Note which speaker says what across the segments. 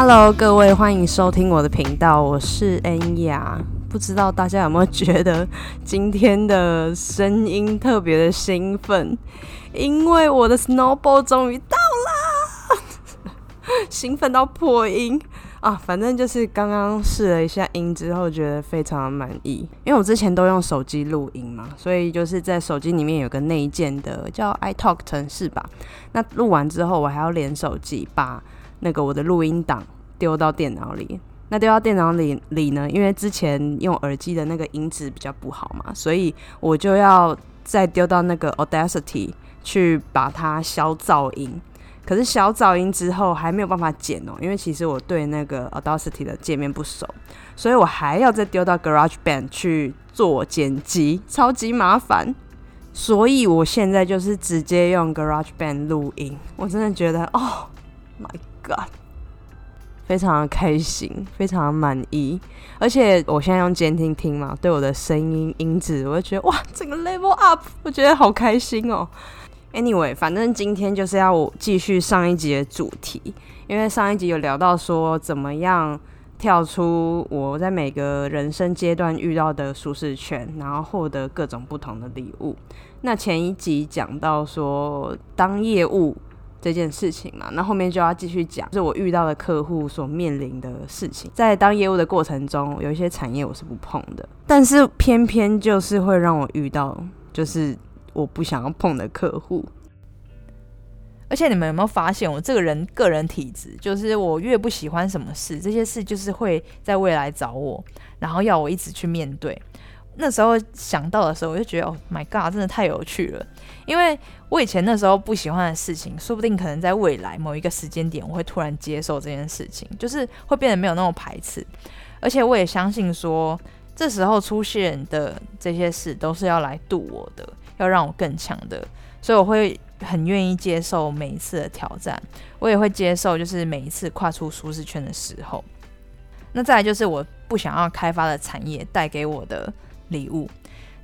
Speaker 1: Hello，各位，欢迎收听我的频道，我是恩雅。不知道大家有没有觉得今天的声音特别的兴奋？因为我的 Snowball 终于到啦，兴奋到破音啊！反正就是刚刚试了一下音之后，觉得非常满意。因为我之前都用手机录音嘛，所以就是在手机里面有个内建的叫 iTalk 程式吧。那录完之后，我还要连手机把。那个我的录音档丢到电脑里，那丢到电脑里里呢？因为之前用耳机的那个音质比较不好嘛，所以我就要再丢到那个 Audacity 去把它消噪音。可是消噪音之后还没有办法剪哦，因为其实我对那个 Audacity 的界面不熟，所以我还要再丢到 GarageBand 去做剪辑，超级麻烦。所以我现在就是直接用 GarageBand 录音，我真的觉得哦，My。非常的开心，非常满意，而且我现在用监听听嘛，对我的声音音质，我就觉得哇，整个 level up，我觉得好开心哦。Anyway，反正今天就是要我继续上一集的主题，因为上一集有聊到说怎么样跳出我在每个人生阶段遇到的舒适圈，然后获得各种不同的礼物。那前一集讲到说当业务。这件事情嘛，那后面就要继续讲，是我遇到的客户所面临的事情。在当业务的过程中，有一些产业我是不碰的，但是偏偏就是会让我遇到，就是我不想要碰的客户。
Speaker 2: 而且你们有没有发现，我这个人个人体质，就是我越不喜欢什么事，这些事就是会在未来找我，然后要我一直去面对。那时候想到的时候，我就觉得，哦，My God，真的太有趣了。因为我以前那时候不喜欢的事情，说不定可能在未来某一个时间点，我会突然接受这件事情，就是会变得没有那么排斥。而且我也相信说，这时候出现的这些事都是要来渡我的，要让我更强的。所以我会很愿意接受每一次的挑战，我也会接受就是每一次跨出舒适圈的时候。那再来就是我不想要开发的产业带给我的。礼物，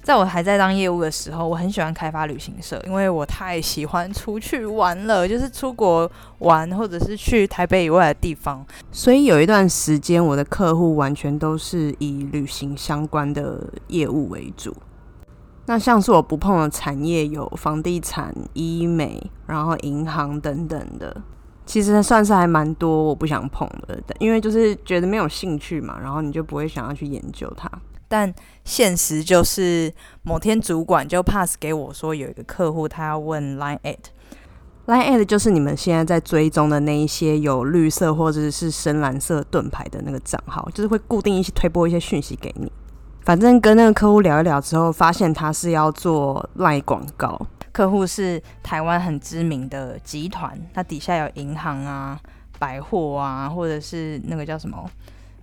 Speaker 2: 在我还在当业务的时候，我很喜欢开发旅行社，因为我太喜欢出去玩了，就是出国玩，或者是去台北以外的地方。
Speaker 1: 所以有一段时间，我的客户完全都是以旅行相关的业务为主。那像是我不碰的产业有房地产、医美，然后银行等等的，其实算是还蛮多我不想碰的，因为就是觉得没有兴趣嘛，然后你就不会想要去研究它。
Speaker 2: 但现实就是，某天主管就 pass 给我说，有一个客户他要问 Line
Speaker 1: at，Line at 就是你们现在在追踪的那一些有绿色或者是深蓝色盾牌的那个账号，就是会固定一些推播一些讯息给你。反正跟那个客户聊一聊之后，发现他是要做 Line 广告，
Speaker 2: 客户是台湾很知名的集团，它底下有银行啊、百货啊，或者是那个叫什么？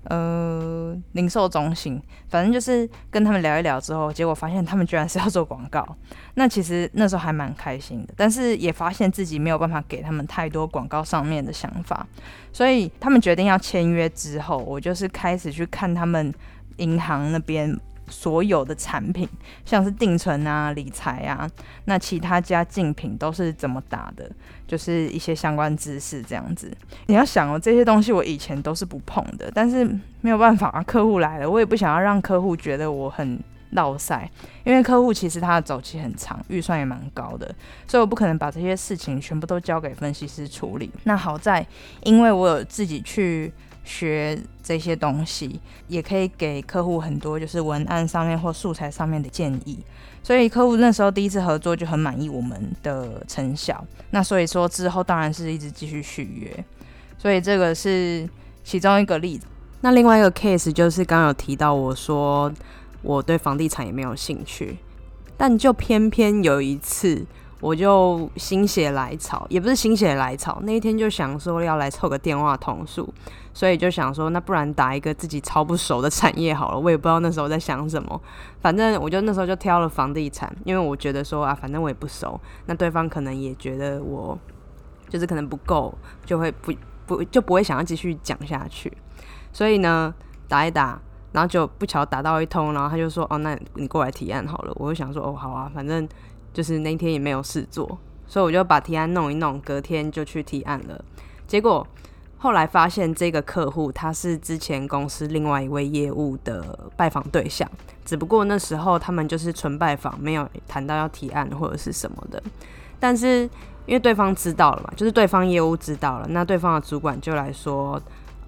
Speaker 2: 呃，零售中心，反正就是跟他们聊一聊之后，结果发现他们居然是要做广告。那其实那时候还蛮开心的，但是也发现自己没有办法给他们太多广告上面的想法，所以他们决定要签约之后，我就是开始去看他们银行那边。所有的产品，像是定存啊、理财啊，那其他家竞品都是怎么打的？就是一些相关知识这样子。你要想哦，这些东西我以前都是不碰的，但是没有办法啊，客户来了，我也不想要让客户觉得我很落塞，因为客户其实他的周期很长，预算也蛮高的，所以我不可能把这些事情全部都交给分析师处理。那好在，因为我有自己去。学这些东西也可以给客户很多就是文案上面或素材上面的建议，所以客户那时候第一次合作就很满意我们的成效。那所以说之后当然是一直继续续约，所以这个是其中一个例子。
Speaker 1: 那另外一个 case 就是刚有提到我说我对房地产也没有兴趣，但就偏偏有一次。我就心血来潮，也不是心血来潮，那一天就想说要来凑个电话通数，所以就想说，那不然打一个自己超不熟的产业好了。我也不知道那时候在想什么，反正我就那时候就挑了房地产，因为我觉得说啊，反正我也不熟，那对方可能也觉得我就是可能不够，就会不不就不会想要继续讲下去。所以呢，打一打，然后就不巧打到一通，然后他就说，哦，那你过来提案好了。我就想说，哦，好啊，反正。就是那天也没有事做，所以我就把提案弄一弄，隔天就去提案了。结果后来发现这个客户他是之前公司另外一位业务的拜访对象，只不过那时候他们就是纯拜访，没有谈到要提案或者是什么的。但是因为对方知道了嘛，就是对方业务知道了，那对方的主管就来说，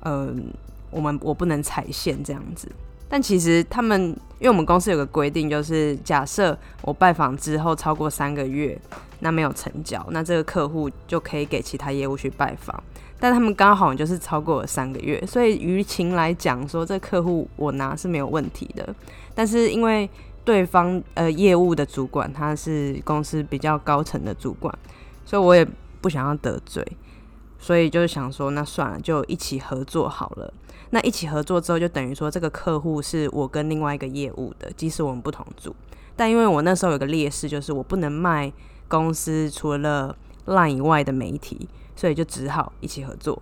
Speaker 1: 嗯，我们我不能踩线这样子。但其实他们，因为我们公司有个规定，就是假设我拜访之后超过三个月，那没有成交，那这个客户就可以给其他业务去拜访。但他们刚好就是超过了三个月，所以于情来讲，说这客户我拿是没有问题的。但是因为对方呃业务的主管他是公司比较高层的主管，所以我也不想要得罪，所以就是想说，那算了，就一起合作好了。那一起合作之后，就等于说这个客户是我跟另外一个业务的，即使我们不同组，但因为我那时候有个劣势，就是我不能卖公司除了 LINE 以外的媒体，所以就只好一起合作。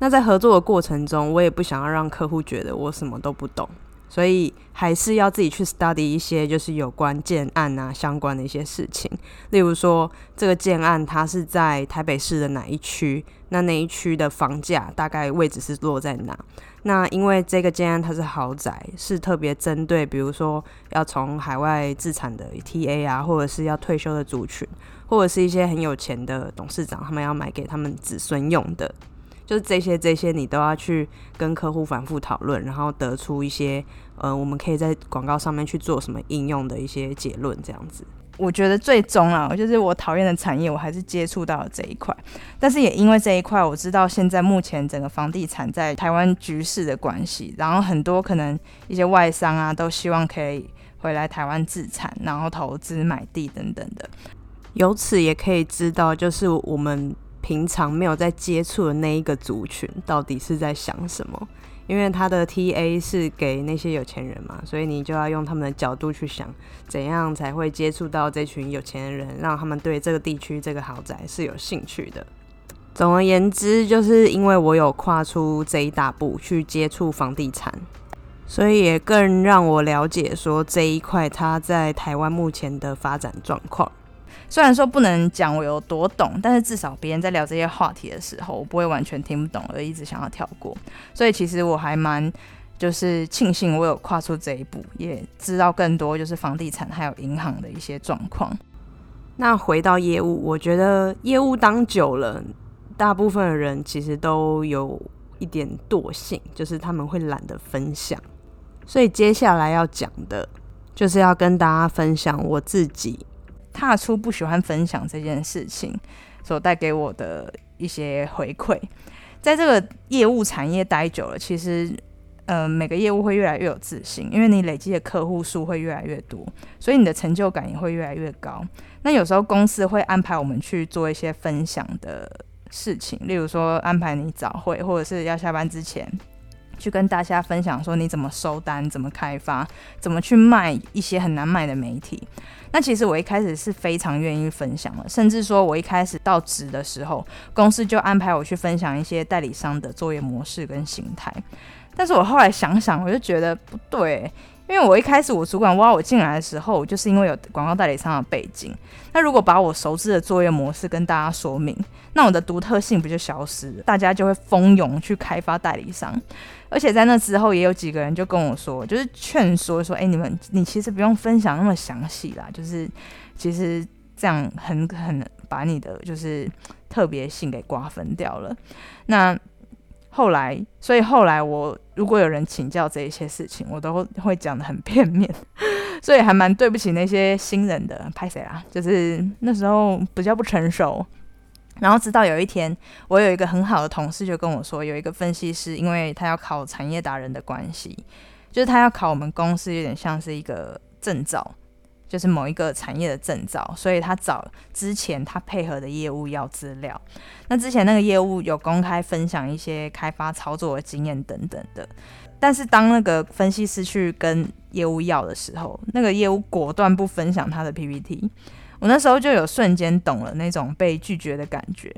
Speaker 1: 那在合作的过程中，我也不想要让客户觉得我什么都不懂。所以还是要自己去 study 一些就是有关建案啊相关的一些事情，例如说这个建案它是在台北市的哪一区，那那一区的房价大概位置是落在哪？那因为这个建案它是豪宅，是特别针对比如说要从海外自产的 TA 啊，或者是要退休的族群，或者是一些很有钱的董事长，他们要买给他们子孙用的。就是这些这些你都要去跟客户反复讨论，然后得出一些呃，我们可以在广告上面去做什么应用的一些结论，这样子。
Speaker 2: 我觉得最终啊，就是我讨厌的产业，我还是接触到了这一块。但是也因为这一块，我知道现在目前整个房地产在台湾局势的关系，然后很多可能一些外商啊，都希望可以回来台湾自产，然后投资买地等等的。
Speaker 1: 由此也可以知道，就是我们。平常没有在接触的那一个族群，到底是在想什么？因为他的 TA 是给那些有钱人嘛，所以你就要用他们的角度去想，怎样才会接触到这群有钱人，让他们对这个地区这个豪宅是有兴趣的。总而言之，就是因为我有跨出这一大步去接触房地产，所以也更让我了解说这一块它在台湾目前的发展状况。
Speaker 2: 虽然说不能讲我有多懂，但是至少别人在聊这些话题的时候，我不会完全听不懂而一直想要跳过。所以其实我还蛮就是庆幸我有跨出这一步，也知道更多就是房地产还有银行的一些状况。
Speaker 1: 那回到业务，我觉得业务当久了，大部分的人其实都有一点惰性，就是他们会懒得分享。所以接下来要讲的就是要跟大家分享我自己。
Speaker 2: 踏出不喜欢分享这件事情所带给我的一些回馈，在这个业务产业待久了，其实呃每个业务会越来越有自信，因为你累积的客户数会越来越多，所以你的成就感也会越来越高。那有时候公司会安排我们去做一些分享的事情，例如说安排你早会，或者是要下班之前。去跟大家分享说你怎么收单、怎么开发、怎么去卖一些很难卖的媒体。那其实我一开始是非常愿意分享的，甚至说我一开始到职的时候，公司就安排我去分享一些代理商的作业模式跟形态。但是我后来想想，我就觉得不对。因为我一开始我主管挖我进来的时候，就是因为有广告代理商的背景。那如果把我熟知的作业模式跟大家说明，那我的独特性不就消失了？大家就会蜂拥去开发代理商。而且在那之后，也有几个人就跟我说，就是劝说说：“哎，你们你其实不用分享那么详细啦，就是其实这样很很把你的就是特别性给瓜分掉了。”那后来，所以后来我如果有人请教这一些事情，我都会讲的很片面，所以还蛮对不起那些新人的。拍谁啦？就是那时候比较不成熟。然后直到有一天，我有一个很好的同事就跟我说，有一个分析师，因为他要考产业达人的关系，就是他要考我们公司有点像是一个证照。就是某一个产业的证照，所以他找之前他配合的业务要资料。那之前那个业务有公开分享一些开发操作的经验等等的，但是当那个分析师去跟业务要的时候，那个业务果断不分享他的 PPT。我那时候就有瞬间懂了那种被拒绝的感觉，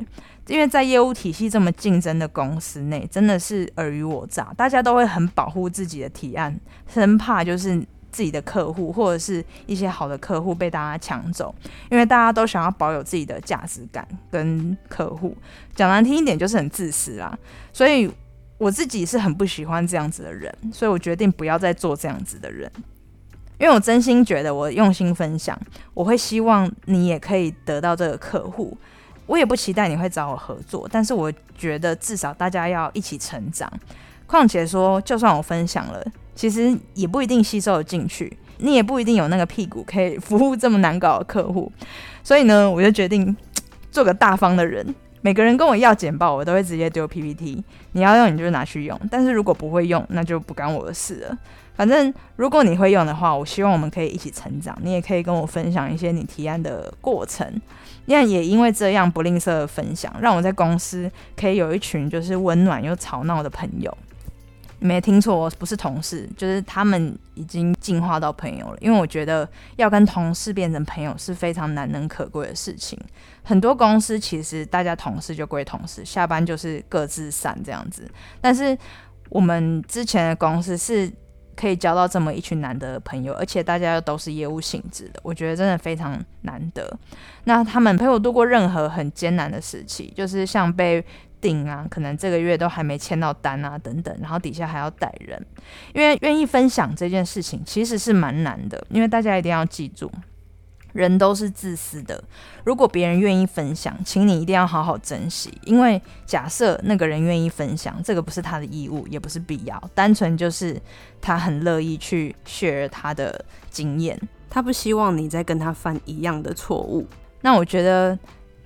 Speaker 2: 因为在业务体系这么竞争的公司内，真的是尔虞我诈，大家都会很保护自己的提案，生怕就是。自己的客户或者是一些好的客户被大家抢走，因为大家都想要保有自己的价值感跟客户。讲难听一点，就是很自私啦。所以我自己是很不喜欢这样子的人，所以我决定不要再做这样子的人。因为我真心觉得我用心分享，我会希望你也可以得到这个客户。我也不期待你会找我合作，但是我觉得至少大家要一起成长。况且说，就算我分享了，其实也不一定吸收的进去，你也不一定有那个屁股可以服务这么难搞的客户。所以呢，我就决定 做个大方的人。每个人跟我要简报，我都会直接丢 PPT。你要用，你就拿去用；但是如果不会用，那就不干我的事了。反正如果你会用的话，我希望我们可以一起成长。你也可以跟我分享一些你提案的过程。那也因为这样不吝啬分享，让我在公司可以有一群就是温暖又吵闹的朋友。没听错，不是同事，就是他们已经进化到朋友了。因为我觉得要跟同事变成朋友是非常难能可贵的事情。很多公司其实大家同事就归同事，下班就是各自散这样子。但是我们之前的公司是可以交到这么一群难得的朋友，而且大家又都是业务性质的，我觉得真的非常难得。那他们陪我度过任何很艰难的时期，就是像被。定啊，可能这个月都还没签到单啊，等等，然后底下还要带人，因为愿意分享这件事情其实是蛮难的，因为大家一定要记住，人都是自私的。如果别人愿意分享，请你一定要好好珍惜，因为假设那个人愿意分享，这个不是他的义务，也不是必要，单纯就是他很乐意去 share 他的经验，
Speaker 1: 他不希望你再跟他犯一样的错误。
Speaker 2: 那我觉得。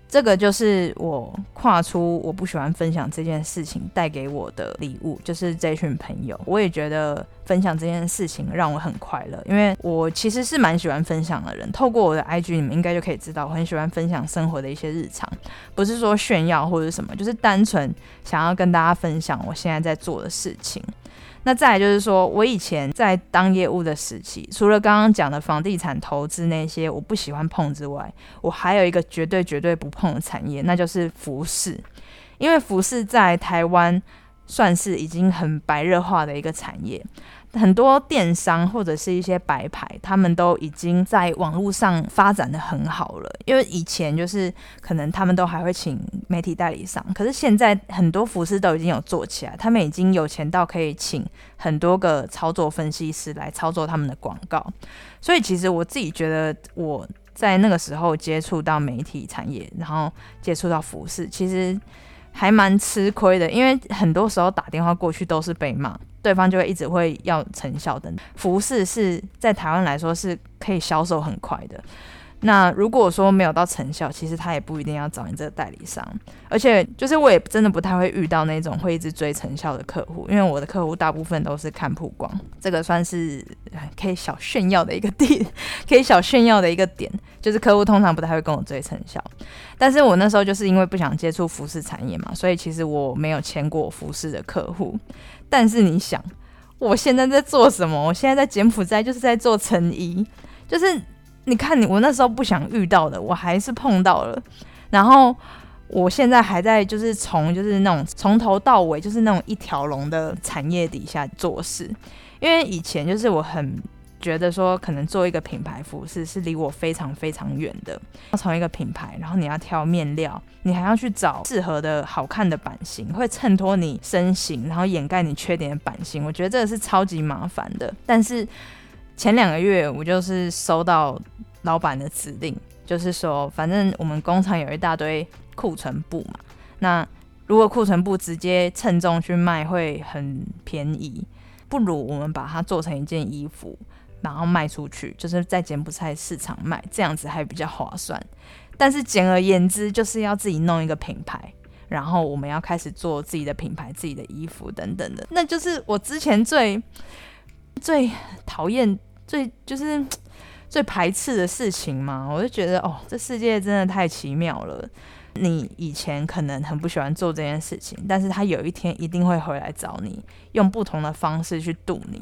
Speaker 2: 这个就是我跨出我不喜欢分享这件事情带给我的礼物，就是这群朋友。我也觉得分享这件事情让我很快乐，因为我其实是蛮喜欢分享的人。透过我的 IG，你们应该就可以知道，我很喜欢分享生活的一些日常，不是说炫耀或者什么，就是单纯想要跟大家分享我现在在做的事情。那再来就是说，我以前在当业务的时期，除了刚刚讲的房地产投资那些我不喜欢碰之外，我还有一个绝对绝对不碰的产业，那就是服饰。因为服饰在台湾算是已经很白热化的一个产业。很多电商或者是一些白牌，他们都已经在网络上发展的很好了。因为以前就是可能他们都还会请媒体代理商，可是现在很多服饰都已经有做起来，他们已经有钱到可以请很多个操作分析师来操作他们的广告。所以其实我自己觉得我在那个时候接触到媒体产业，然后接触到服饰，其实还蛮吃亏的，因为很多时候打电话过去都是被骂。对方就会一直会要成效的服饰是在台湾来说是可以销售很快的。那如果说没有到成效，其实他也不一定要找你这个代理商。而且就是我也真的不太会遇到那种会一直追成效的客户，因为我的客户大部分都是看曝光，这个算是可以小炫耀的一个点，可以小炫耀的一个点，就是客户通常不太会跟我追成效。但是我那时候就是因为不想接触服饰产业嘛，所以其实我没有签过服饰的客户。但是你想，我现在在做什么？我现在在柬埔寨，就是在做成衣。就是你看，你我那时候不想遇到的，我还是碰到了。然后我现在还在，就是从就是那种从头到尾，就是那种一条龙的产业底下做事。因为以前就是我很。觉得说可能做一个品牌服饰是离我非常非常远的。要从一个品牌，然后你要挑面料，你还要去找适合的好看的版型，会衬托你身形，然后掩盖你缺点的版型。我觉得这个是超级麻烦的。但是前两个月我就是收到老板的指令，就是说反正我们工厂有一大堆库存布嘛，那如果库存布直接称重去卖会很便宜，不如我们把它做成一件衣服。然后卖出去，就是在柬埔寨市场卖，这样子还比较划算。但是简而言之，就是要自己弄一个品牌，然后我们要开始做自己的品牌、自己的衣服等等的。那就是我之前最最讨厌、最就是 最排斥的事情嘛。我就觉得，哦，这世界真的太奇妙了。你以前可能很不喜欢做这件事情，但是他有一天一定会回来找你，用不同的方式去渡你。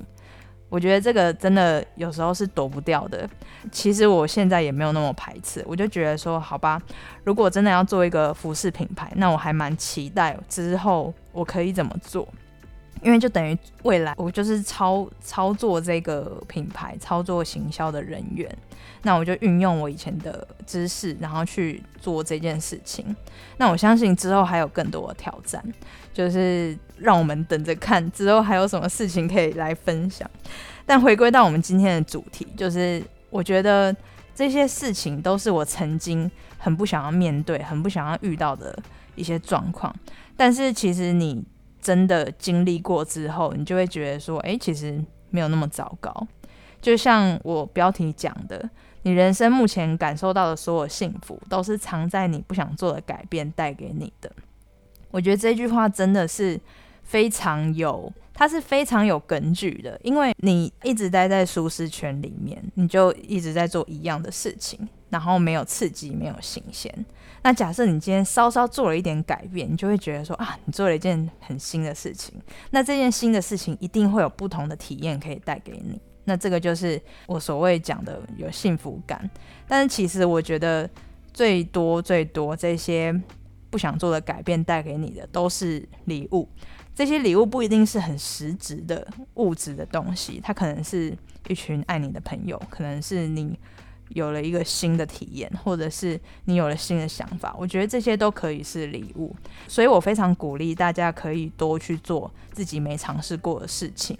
Speaker 2: 我觉得这个真的有时候是躲不掉的。其实我现在也没有那么排斥，我就觉得说，好吧，如果真的要做一个服饰品牌，那我还蛮期待之后我可以怎么做。因为就等于未来我就是操操作这个品牌、操作行销的人员，那我就运用我以前的知识，然后去做这件事情。那我相信之后还有更多的挑战，就是让我们等着看之后还有什么事情可以来分享。但回归到我们今天的主题，就是我觉得这些事情都是我曾经很不想要面对、很不想要遇到的一些状况。但是其实你真的经历过之后，你就会觉得说，哎，其实没有那么糟糕。就像我标题讲的，你人生目前感受到的所有幸福，都是藏在你不想做的改变带给你的。我觉得这句话真的是非常有。它是非常有根据的，因为你一直待在舒适圈里面，你就一直在做一样的事情，然后没有刺激，没有新鲜。那假设你今天稍稍做了一点改变，你就会觉得说啊，你做了一件很新的事情。那这件新的事情一定会有不同的体验可以带给你。那这个就是我所谓讲的有幸福感。但是其实我觉得最多最多这些不想做的改变带给你的都是礼物。这些礼物不一定是很实质的物质的东西，它可能是一群爱你的朋友，可能是你有了一个新的体验，或者是你有了新的想法。我觉得这些都可以是礼物，所以我非常鼓励大家可以多去做自己没尝试过的事情。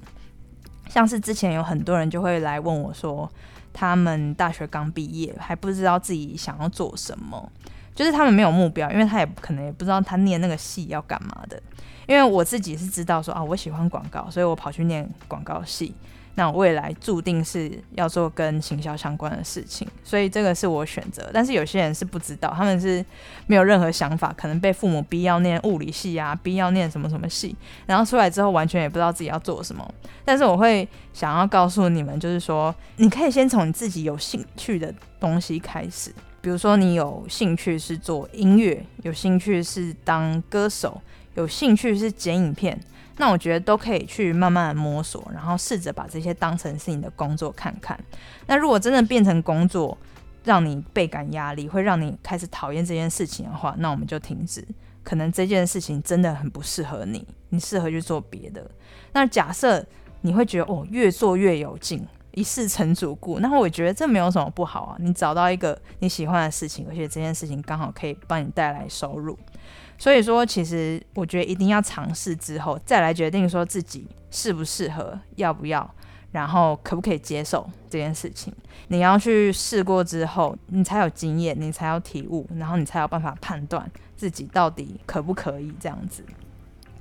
Speaker 2: 像是之前有很多人就会来问我说，他们大学刚毕业，还不知道自己想要做什么，就是他们没有目标，因为他也可能也不知道他念那个系要干嘛的。因为我自己是知道说啊，我喜欢广告，所以我跑去念广告系。那我未来注定是要做跟行销相关的事情，所以这个是我选择。但是有些人是不知道，他们是没有任何想法，可能被父母逼要念物理系啊，逼要念什么什么系，然后出来之后完全也不知道自己要做什么。但是我会想要告诉你们，就是说你可以先从你自己有兴趣的东西开始，比如说你有兴趣是做音乐，有兴趣是当歌手。有兴趣是剪影片，那我觉得都可以去慢慢摸索，然后试着把这些当成是你的工作看看。那如果真的变成工作，让你倍感压力，会让你开始讨厌这件事情的话，那我们就停止。可能这件事情真的很不适合你，你适合去做别的。那假设你会觉得哦，越做越有劲，一世成主顾，那我觉得这没有什么不好啊。你找到一个你喜欢的事情，而且这件事情刚好可以帮你带来收入。所以说，其实我觉得一定要尝试之后，再来决定说自己适不适合，要不要，然后可不可以接受这件事情。你要去试过之后，你才有经验，你才有体悟，然后你才有办法判断自己到底可不可以这样子。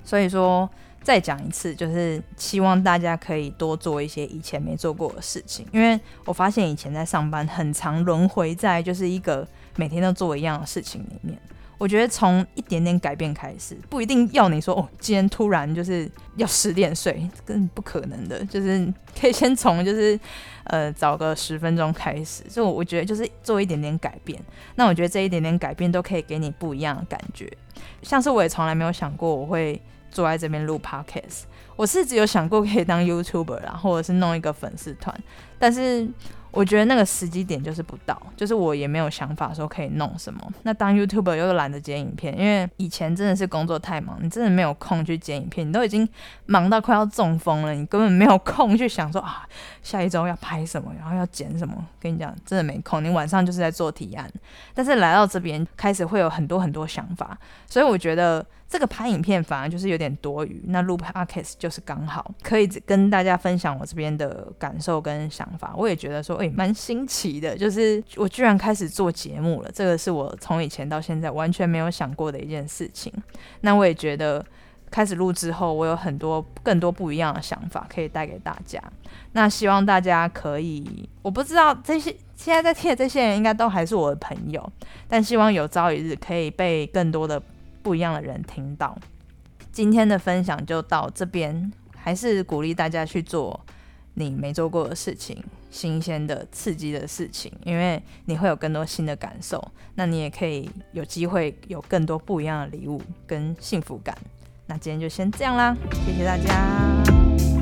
Speaker 2: 所以说，再讲一次，就是希望大家可以多做一些以前没做过的事情，因为我发现以前在上班很常轮回在就是一个每天都做一样的事情里面。我觉得从一点点改变开始，不一定要你说哦，今天突然就是要十点睡，根本不可能的。就是可以先从就是呃早个十分钟开始，就我觉得就是做一点点改变。那我觉得这一点点改变都可以给你不一样的感觉。像是我也从来没有想过我会坐在这边录 podcast，我是只有想过可以当 YouTuber 啦，或者是弄一个粉丝团，但是。我觉得那个时机点就是不到，就是我也没有想法说可以弄什么。那当 YouTuber 又懒得剪影片，因为以前真的是工作太忙，你真的没有空去剪影片，你都已经忙到快要中风了，你根本没有空去想说啊，下一周要拍什么，然后要剪什么。跟你讲，真的没空，你晚上就是在做提案。但是来到这边，开始会有很多很多想法，所以我觉得。这个拍影片反而就是有点多余，那录 podcast 就是刚好可以跟大家分享我这边的感受跟想法。我也觉得说，哎，蛮新奇的，就是我居然开始做节目了，这个是我从以前到现在完全没有想过的一件事情。那我也觉得开始录之后，我有很多更多不一样的想法可以带给大家。那希望大家可以，我不知道这些现在在听的这些人应该都还是我的朋友，但希望有朝一日可以被更多的。不一样的人听到，今天的分享就到这边，还是鼓励大家去做你没做过的事情，新鲜的、刺激的事情，因为你会有更多新的感受，那你也可以有机会有更多不一样的礼物跟幸福感。那今天就先这样啦，谢谢大家。